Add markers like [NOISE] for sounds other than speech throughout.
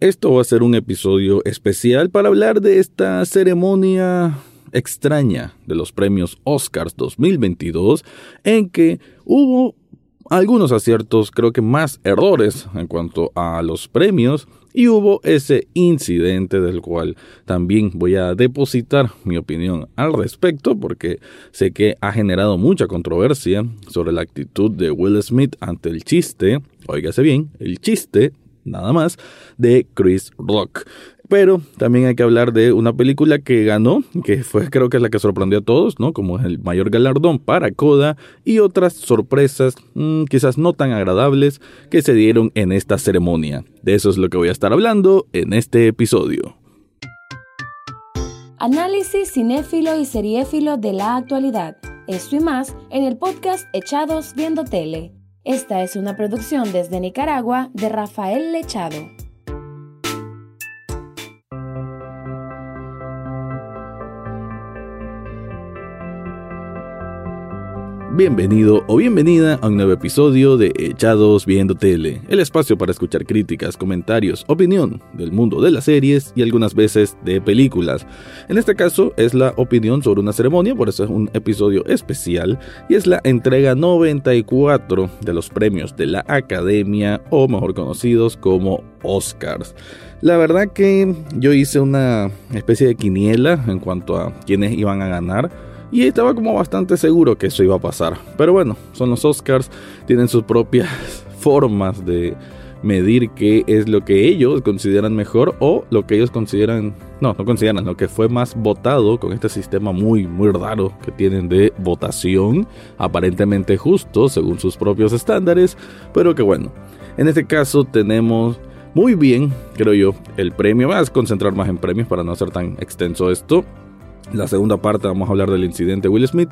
Esto va a ser un episodio especial para hablar de esta ceremonia extraña de los premios Oscars 2022 en que hubo algunos aciertos, creo que más errores en cuanto a los premios y hubo ese incidente del cual también voy a depositar mi opinión al respecto porque sé que ha generado mucha controversia sobre la actitud de Will Smith ante el chiste, oígase bien, el chiste nada más, de Chris Rock. Pero también hay que hablar de una película que ganó, que fue creo que es la que sorprendió a todos, ¿no? Como el mayor galardón para Coda y otras sorpresas mm, quizás no tan agradables que se dieron en esta ceremonia. De eso es lo que voy a estar hablando en este episodio. Análisis cinéfilo y seriéfilo de la actualidad. Esto y más en el podcast Echados Viendo Tele. Esta es una producción desde Nicaragua de Rafael Lechado. Bienvenido o bienvenida a un nuevo episodio de Echados Viendo Tele, el espacio para escuchar críticas, comentarios, opinión del mundo de las series y algunas veces de películas. En este caso es la opinión sobre una ceremonia, por eso es un episodio especial y es la entrega 94 de los premios de la Academia o mejor conocidos como Oscars. La verdad que yo hice una especie de quiniela en cuanto a quienes iban a ganar y estaba como bastante seguro que eso iba a pasar. Pero bueno, son los Oscars, tienen sus propias [LAUGHS] formas de medir qué es lo que ellos consideran mejor o lo que ellos consideran, no, no consideran, lo que fue más votado con este sistema muy, muy raro que tienen de votación, aparentemente justo según sus propios estándares, pero que bueno, en este caso tenemos muy bien, creo yo, el premio, vas a concentrar más en premios para no hacer tan extenso esto, la segunda parte vamos a hablar del incidente Will Smith.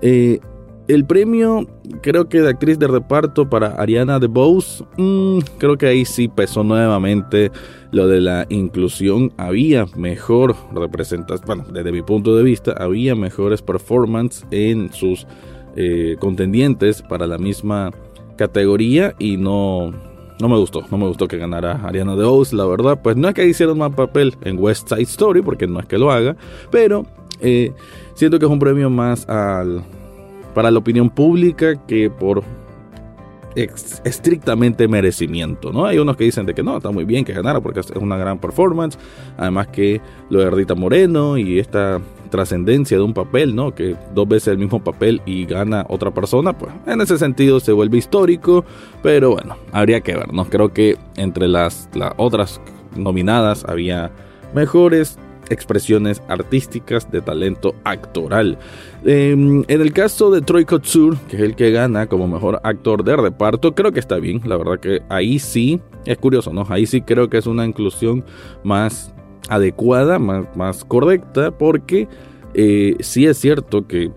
Eh, el premio, creo que de actriz de reparto para Ariana DeBose, mmm, creo que ahí sí pesó nuevamente lo de la inclusión. Había mejor representación, bueno, desde mi punto de vista, había mejores performances en sus eh, contendientes para la misma categoría y no, no me gustó, no me gustó que ganara Ariana DeBose, la verdad. Pues no es que hicieron mal papel en West Side Story, porque no es que lo haga, pero eh, siento que es un premio más al, para la opinión pública que por estrictamente merecimiento, ¿no? Hay unos que dicen de que no, está muy bien que ganara porque es una gran performance, además que lo de Rita Moreno y esta trascendencia de un papel, ¿no? Que dos veces el mismo papel y gana otra persona, pues en ese sentido se vuelve histórico, pero bueno, habría que ver, ¿no? Creo que entre las, las otras nominadas había mejores expresiones artísticas de talento actoral. Em, en el caso de Troy Kotsur, que es el que gana como mejor actor de reparto, creo que está bien. La verdad que ahí sí, es curioso, ¿no? Ahí sí creo que es una inclusión más adecuada, más, más correcta, porque eh, sí es cierto que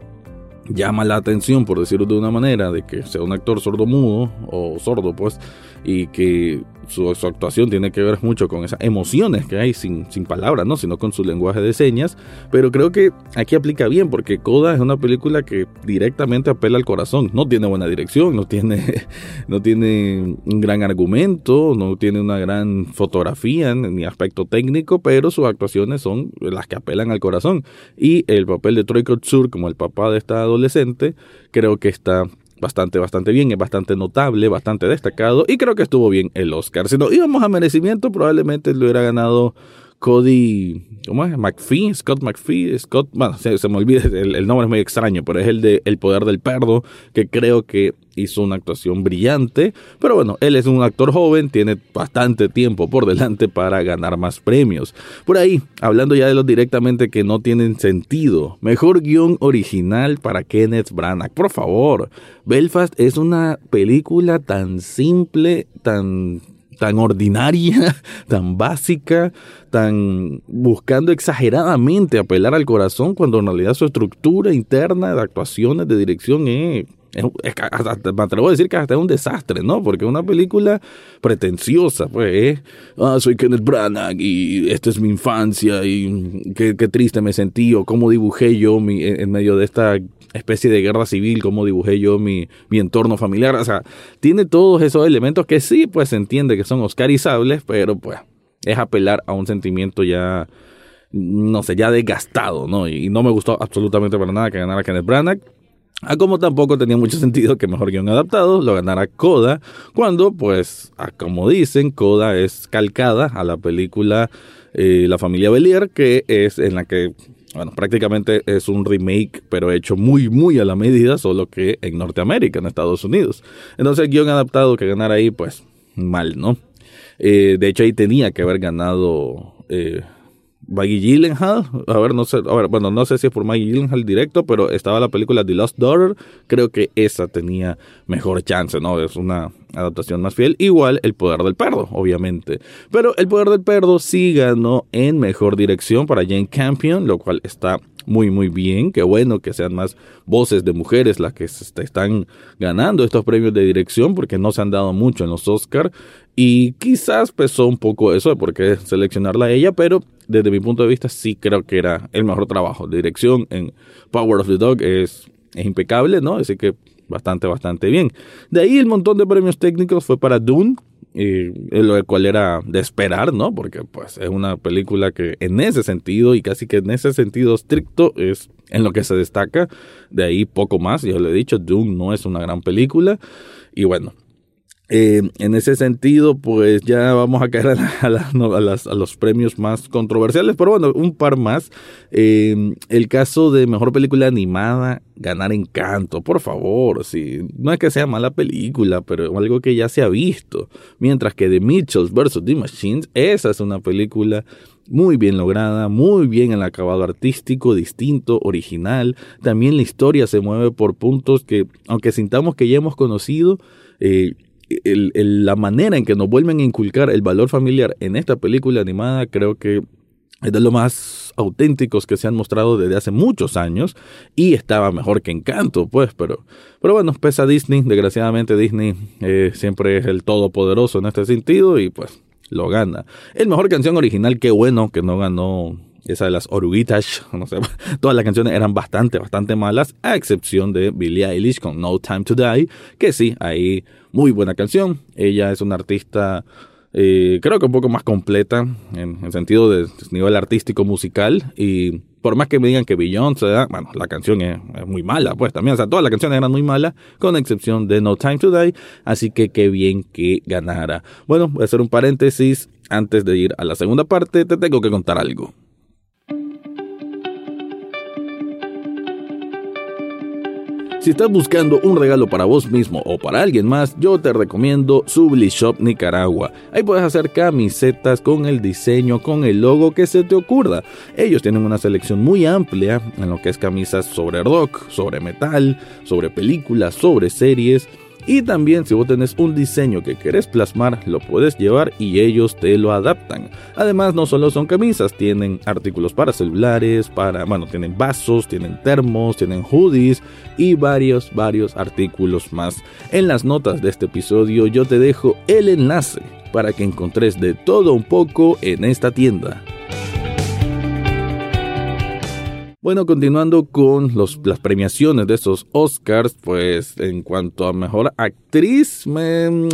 llama la atención, por decirlo de una manera, de que sea un actor sordo mudo o sordo, pues, y que su, actuación tiene que ver mucho con esas emociones que hay sin, sin palabras, ¿no? sino con su lenguaje de señas. Pero creo que aquí aplica bien porque Coda es una película que directamente apela al corazón. No tiene buena dirección, no tiene, [LAUGHS] no tiene un gran argumento, no tiene una gran fotografía ni aspecto técnico, pero sus actuaciones son las que apelan al corazón. Y el papel de Troy Kotsur como el papá de esta adolescente creo que está bastante, bastante bien, es bastante notable, bastante destacado y creo que estuvo bien el Oscar. Si no íbamos a merecimiento, probablemente lo hubiera ganado Cody, ¿cómo es? McPhee, Scott McPhee, Scott, bueno, se, me olvida, [LAUGHS] el, nombre es muy extraño, pero es el de El Poder del Perdo, que creo que hizo una actuación brillante, pero bueno, él es un actor joven, tiene bastante tiempo por delante para ganar más premios. Por ahí, hablando ya de los directamente que no tienen sentido, mejor guion original para Kenneth Branagh, por favor. Belfast es una película tan simple, tan tan ordinaria, [LAUGHS] tan básica, tan buscando exageradamente apelar al corazón cuando en realidad su estructura interna de actuaciones, de dirección es, me atrevo a decir que hasta es un desastre, ¿no? Porque es una película pretenciosa, pues, ah, soy Kenneth Branagh y esta es mi infancia y qué, triste me sentí o cómo dibujé yo mi, en medio de esta especie de guerra civil, cómo dibujé yo mi, mi entorno familiar. O sea, tiene todos esos elementos que sí, pues se entiende que son oscarizables, pero pues es apelar a un sentimiento ya, no sé, ya desgastado, ¿no? Y, no me gustó absolutamente para nada que ganara Kenneth Branagh. A como tampoco tenía mucho [LAUGHS] sentido que mejor guion adaptado lo ganara Coda, cuando, pues, como dicen, Coda es calcada a la película eh, La familia Belier, que es en la que bueno, prácticamente es un remake, pero hecho muy, muy a la medida, solo que en Norteamérica, en Estados Unidos. Entonces, el guion adaptado que ganara ahí, pues, mal, ¿no? Eh, de hecho, ahí tenía que haber ganado eh, Maggie Gyllenhaal. A ver, no sé, bueno, no sé si es por Maggie Gyllenhaal directo, pero estaba la película The Lost Daughter. Creo que esa tenía mejor chance, ¿no? Es una adaptación más fiel. Igual El Poder del Perdo, obviamente. Pero El Poder del Perdo sí ganó en mejor dirección para Jane Campion, lo cual está muy muy bien, qué bueno que sean más voces de mujeres las que se están ganando estos premios de dirección porque no se han dado mucho en los Oscar y quizás pesó un poco eso de por qué seleccionarla a ella, pero desde mi punto de vista sí creo que era el mejor trabajo. De dirección en Power of the Dog es, es impecable, ¿no? Así que bastante, bastante bien. De ahí el montón de premios técnicos fue para Dune, y lo cual era de esperar, ¿no? Porque pues es una película que en ese sentido y casi que en ese sentido estricto es en lo que se destaca. De ahí poco más, yo le he dicho, Dune no es una gran película. Y bueno, eh, en ese sentido, pues ya vamos a caer a, los premios más controversiales, pero bueno, un par más. Eh, el caso de mejor película animada, ganar Encanto, por favor. Sí, no es que sea mala película, pero algo que ya se ha visto. Mientras que The Mitchells vs. The Machines, esa es una película muy bien lograda, muy bien el acabado artístico, distinto, original. También la historia se mueve por puntos que, aunque sintamos que ya hemos conocido, eh, la manera en que nos vuelven a inculcar el valor familiar en esta película animada creo que es de los más auténticos que se han mostrado desde hace muchos años y estaba mejor que Encanto, pues, pero, pero bueno, pesa Disney, desgraciadamente Disney eh, siempre es el todopoderoso en este sentido y pues lo gana. El mejor canción original, qué bueno que no ganó esa de las oruguitas, [LAUGHS] no sé, [LAUGHS] todas las canciones eran bastante, bastante malas, a excepción de Billie Eilish con No Time to Die, que sí, ahí muy buena canción. Ella es una artista, eh, creo que un poco más completa en, el sentido de nivel artístico musical y por más que me digan que Beyoncé, bueno, la canción es, muy mala, pues también, o sea, todas las canciones eran muy malas, con excepción de No Time to Die, así que qué bien que ganara. Bueno, voy a hacer un paréntesis, antes de ir a la segunda parte, te tengo que contar algo. Si estás buscando un regalo para vos mismo o para alguien más, yo te recomiendo Subli Shop Nicaragua. Ahí puedes hacer camisetas con el diseño, con el logo que se te ocurra. Ellos tienen una selección muy amplia en lo que es camisas sobre rock, sobre metal, sobre películas, sobre series y también si vos tenés un diseño que querés plasmar, lo puedes llevar y ellos te lo adaptan. Además, no solo son camisas, tienen artículos para celulares, para, bueno, tienen vasos, tienen termos, tienen hoodies y varios, varios artículos más. En las notas de este episodio yo te dejo el enlace para que encontres de todo un poco en esta tienda. Bueno, continuando con los, las premiaciones de estos Oscars, pues en cuanto a mejor actriz,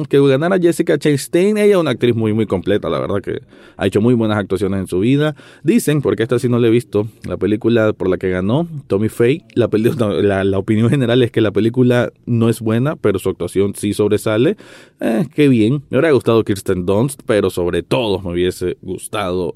que ganara Jessica Chastain, ella es una actriz muy muy completa, la verdad que ha hecho muy buenas actuaciones en su vida. Dicen, porque esta sí no la he visto, la película por la que ganó Tommy Faye, la, [LAUGHS] la, la, opinión general es que la película no es buena, pero su actuación sí sobresale. Eh, qué bien, me hubiera gustado Kirsten Dunst, pero sobre todo me hubiese gustado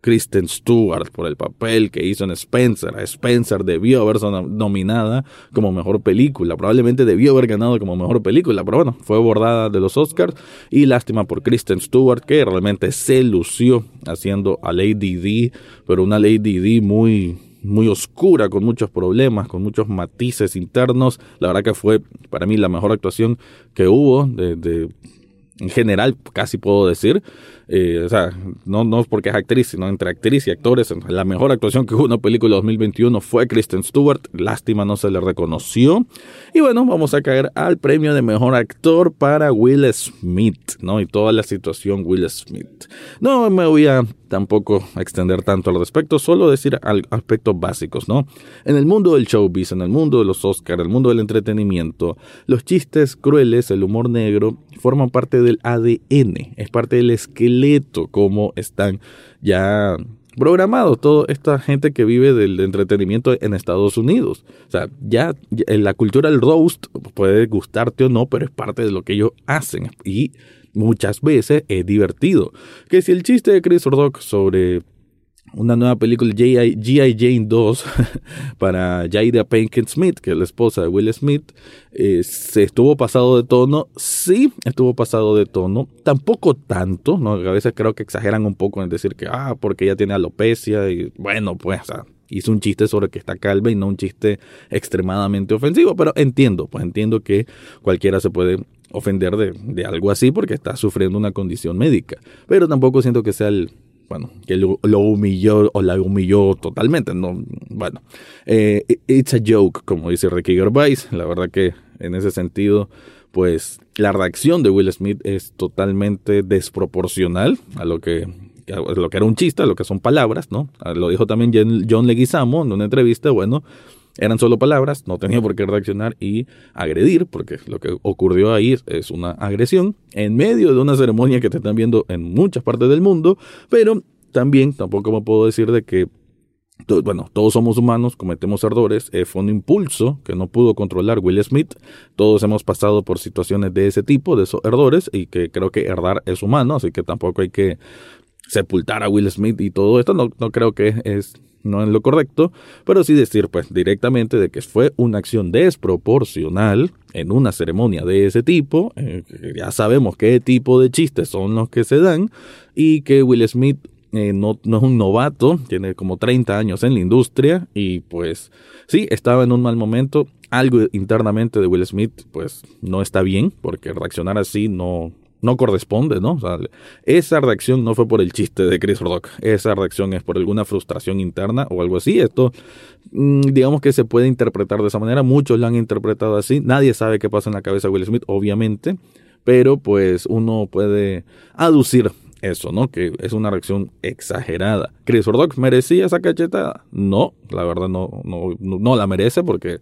Kristen Stewart por el papel que hizo en Spencer. Spencer debió haber sido nominada como mejor película. Probablemente debió haber ganado como mejor película, pero bueno, fue bordada de los Oscars. Y lástima por Kristen Stewart, que realmente se lució haciendo a Lady D, pero una Lady D muy muy oscura, con muchos problemas, con muchos matices internos. La verdad que fue para mí la mejor actuación que hubo de en general, casi puedo decir. Eh, o sea, no, no porque es actriz, sino entre actriz y actores. La mejor actuación que hubo en una película 2021 fue Kristen Stewart. Lástima, no se le reconoció. Y bueno, vamos a caer al premio de mejor actor para Will Smith, ¿no? Y toda la situación Will Smith. No me voy a tampoco extender tanto al respecto, solo decir aspectos básicos, ¿no? En el mundo del showbiz, en el mundo de los Oscars, en el mundo del entretenimiento, los chistes crueles, el humor negro, forman parte del ADN, es parte del esqueleto completo cómo están ya programado toda esta gente que vive del entretenimiento en Estados Unidos. O sea, ya, en la cultura del roast puede gustarte o no, pero es parte de lo que ellos hacen y muchas veces es divertido. Que si el chiste de Chris Rock sobre una nueva película G.I. Jane 2 [LAUGHS] para Jada Pinkett Smith, que es la esposa de Will Smith, eh, se estuvo pasado de tono. Sí, estuvo pasado de tono. Tampoco tanto, ¿no? A veces creo que exageran un poco en decir que, ah, porque ella tiene alopecia y bueno, pues, hizo un chiste sobre que está calva y no un chiste extremadamente ofensivo, pero entiendo, pues entiendo que cualquiera se puede ofender de, de algo así porque está sufriendo una condición médica, pero tampoco siento que sea el bueno, que lo, humilló o la humilló totalmente, no, bueno, eh, it's a joke, como dice Ricky Gervais, la verdad que en ese sentido, pues la reacción de Will Smith es totalmente desproporcional a lo que a lo que era un chiste, a lo que son palabras, ¿no? Lo dijo también John Leguizamo en una entrevista, bueno, eran solo palabras, no tenía por qué reaccionar y agredir, porque lo que ocurrió ahí es una agresión en medio de una ceremonia que te están viendo en muchas partes del mundo, pero también tampoco me puedo decir de que bueno, todos somos humanos, cometemos errores, eh, fue un impulso que no pudo controlar Will Smith, todos hemos pasado por situaciones de ese tipo, de esos errores, y que creo que errar es humano, así que tampoco hay que sepultar a Will Smith y todo esto, no, no creo que es no es lo correcto, pero sí decir pues directamente de que fue una acción desproporcional en una ceremonia de ese tipo, eh, ya sabemos qué tipo de chistes son los que se dan y que Will Smith eh, no, no, es un novato, tiene como 30 años en la industria y pues sí, estaba en un mal momento. Algo internamente de Will Smith pues no está bien porque reaccionar así no, no corresponde, ¿no? O sea, esa reacción no fue por el chiste de Chris Rock, esa reacción es por alguna frustración interna o algo así. Esto, mm, digamos que se puede interpretar de esa manera, muchos lo han interpretado así, nadie sabe qué pasa en la cabeza de Will Smith, obviamente, pero pues uno puede aducir eso, ¿no? Que es una reacción exagerada. ¿Chris Rock merecía esa cachetada? No, la verdad no, no, no la merece porque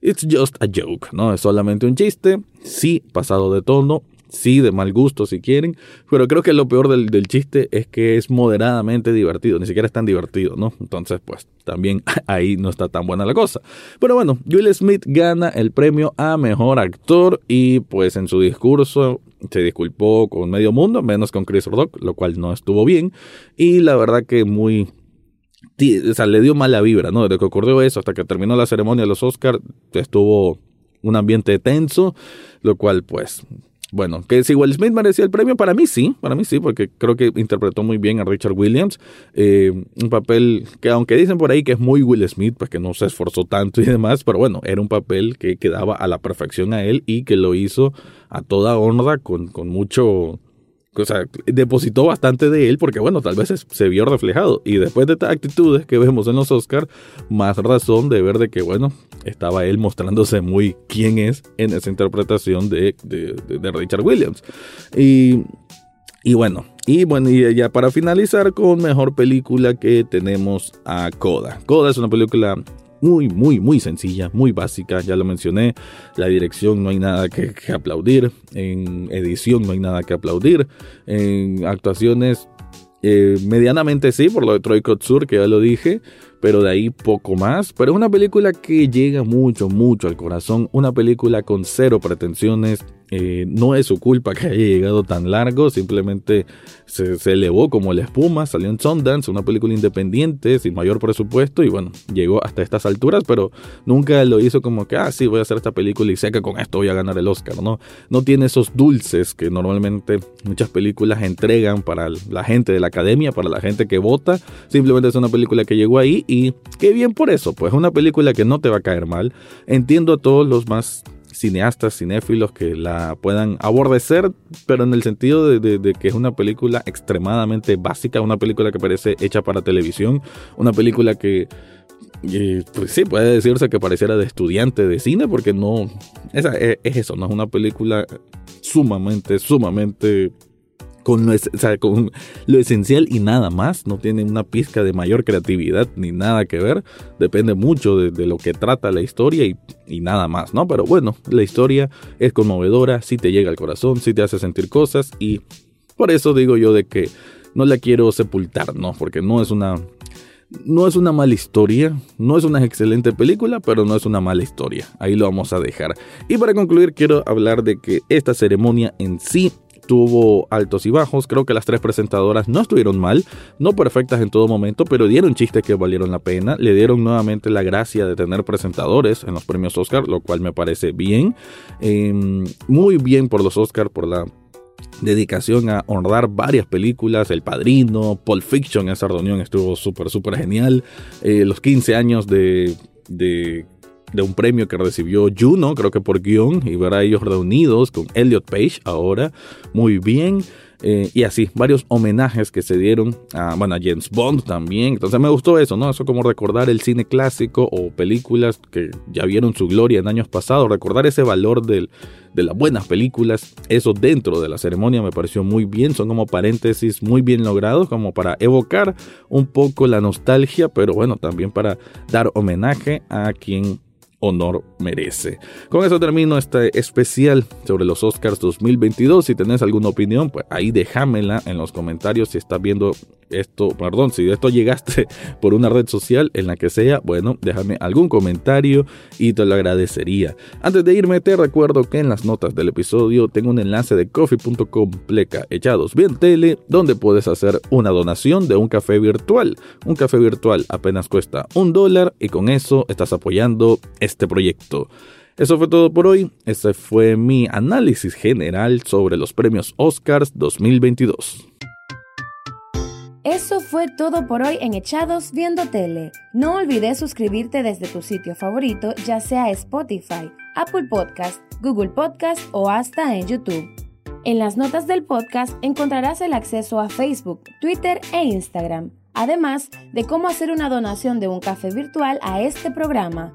it's just a joke, ¿no? Es solamente un chiste, sí, pasado de tono, sí, de mal gusto si quieren, pero creo que lo peor del, chiste es que es moderadamente divertido, ni siquiera es tan divertido, ¿no? Entonces, pues también [LAUGHS] ahí no está tan buena la cosa. Pero bueno, Will Smith gana el premio a Mejor Actor y pues en su discurso se disculpó con medio mundo, menos con Chris Rock, lo cual no estuvo bien, y la verdad que muy o sea, le dio mala vibra, ¿no? Desde que ocurrió eso hasta que terminó la ceremonia de los Oscars, estuvo un ambiente tenso, lo cual pues bueno, que si Will Smith merecía el premio, para mí sí, para mí sí, porque creo que interpretó muy bien a Richard Williams. Eh, un papel que, aunque dicen por ahí que es muy Will Smith, pues que no se esforzó tanto y demás, pero bueno, era un papel que quedaba a la perfección a él y que lo hizo a toda honra, con, con mucho o sea, depositó bastante de él porque, bueno, tal vez se vio reflejado. Y después de estas actitudes que vemos en los Oscars, más razón de ver de que, bueno, estaba él mostrándose muy quién es en esa interpretación de, de, Richard Williams. Y, y bueno, y bueno, y ya para finalizar con mejor película que tenemos a Coda. Coda es una película muy, muy, muy sencilla, muy básica, ya lo mencioné. La dirección no hay nada que, aplaudir, en edición no hay nada que aplaudir, en actuaciones eh, medianamente sí, por lo de Troy Kotsur, que ya lo dije, pero de ahí poco más. Pero es una película que llega mucho, mucho al corazón, una película con cero pretensiones, eh, no es su culpa que haya llegado tan largo, simplemente se, elevó como la espuma, salió en Sundance, una película independiente, sin mayor presupuesto, y bueno, llegó hasta estas alturas, pero nunca lo hizo como que, ah, sí, voy a hacer esta película y sé que con esto voy a ganar el Oscar, ¿no? No tiene esos dulces que normalmente muchas películas entregan para la gente de la academia, para la gente que vota, simplemente es una película que llegó ahí y qué bien por eso, pues es una película que no te va a caer mal. Entiendo a todos los más cineastas, cinéfilos que la puedan abordecer, pero en el sentido de, que es una película extremadamente básica, una película que parece hecha para televisión, una película que pues sí, puede decirse que pareciera de estudiante de cine, porque no, es, es eso, no es una película sumamente, sumamente con lo, con lo esencial y nada más, no tiene una pizca de mayor creatividad ni nada que ver, depende mucho de, lo que trata la historia y, nada más, ¿no? Pero bueno, la historia es conmovedora, sí te llega al corazón, sí te hace sentir cosas y Por eso digo yo de que no la quiero sepultar, ¿no? Porque no es una no es una mala historia, no es una excelente película, pero no es una mala historia. Ahí lo vamos a dejar. Y para concluir, quiero hablar de que esta ceremonia en sí tuvo altos y bajos. Creo que las tres presentadoras no estuvieron mal, no perfectas en todo momento, pero dieron chistes que valieron la pena. Le dieron nuevamente la gracia de tener presentadores en los premios Oscar, lo cual me parece bien. Em, muy bien por los Oscar, por la dedicación a honrar varias películas, El Padrino, Pulp Fiction, esa reunión estuvo súper, súper genial, eh, los 15 años de, de, de, un premio que recibió Juno, creo que por guion, y ver a ellos reunidos con Elliot Page ahora, muy bien. Eh, y así, varios homenajes que se dieron a, bueno, James Bond también. Entonces me gustó eso, ¿no? Eso como recordar el cine clásico o películas que ya vieron su gloria en años pasados, recordar ese valor del, de las buenas películas. Eso dentro de la ceremonia me pareció muy bien. Son como paréntesis muy bien logrados, como para evocar un poco la nostalgia, pero bueno, también para dar homenaje a quien honor merece. Con eso termino este especial sobre los Oscars 2022. Si tenés alguna opinión, pues ahí déjamela en los comentarios si estás viendo esto, perdón, si de esto llegaste [LAUGHS] por una red social en la que sea, bueno, déjame algún comentario y te lo agradecería. Antes de irme, te recuerdo que en las notas del episodio tengo un enlace de coffee.com pleca echados bien tele, donde puedes hacer una donación de un café virtual. Un café virtual apenas cuesta un dólar y con eso estás apoyando este proyecto. Eso fue todo por hoy. Este fue mi análisis general sobre los premios Oscars 2022. Eso fue todo por hoy en Echados Viendo Tele. No olvides suscribirte desde tu sitio favorito, ya sea Spotify, Apple Podcast, Google Podcast o hasta en YouTube. En las notas del podcast encontrarás el acceso a Facebook, Twitter e Instagram, además de cómo hacer una donación de un café virtual a este programa.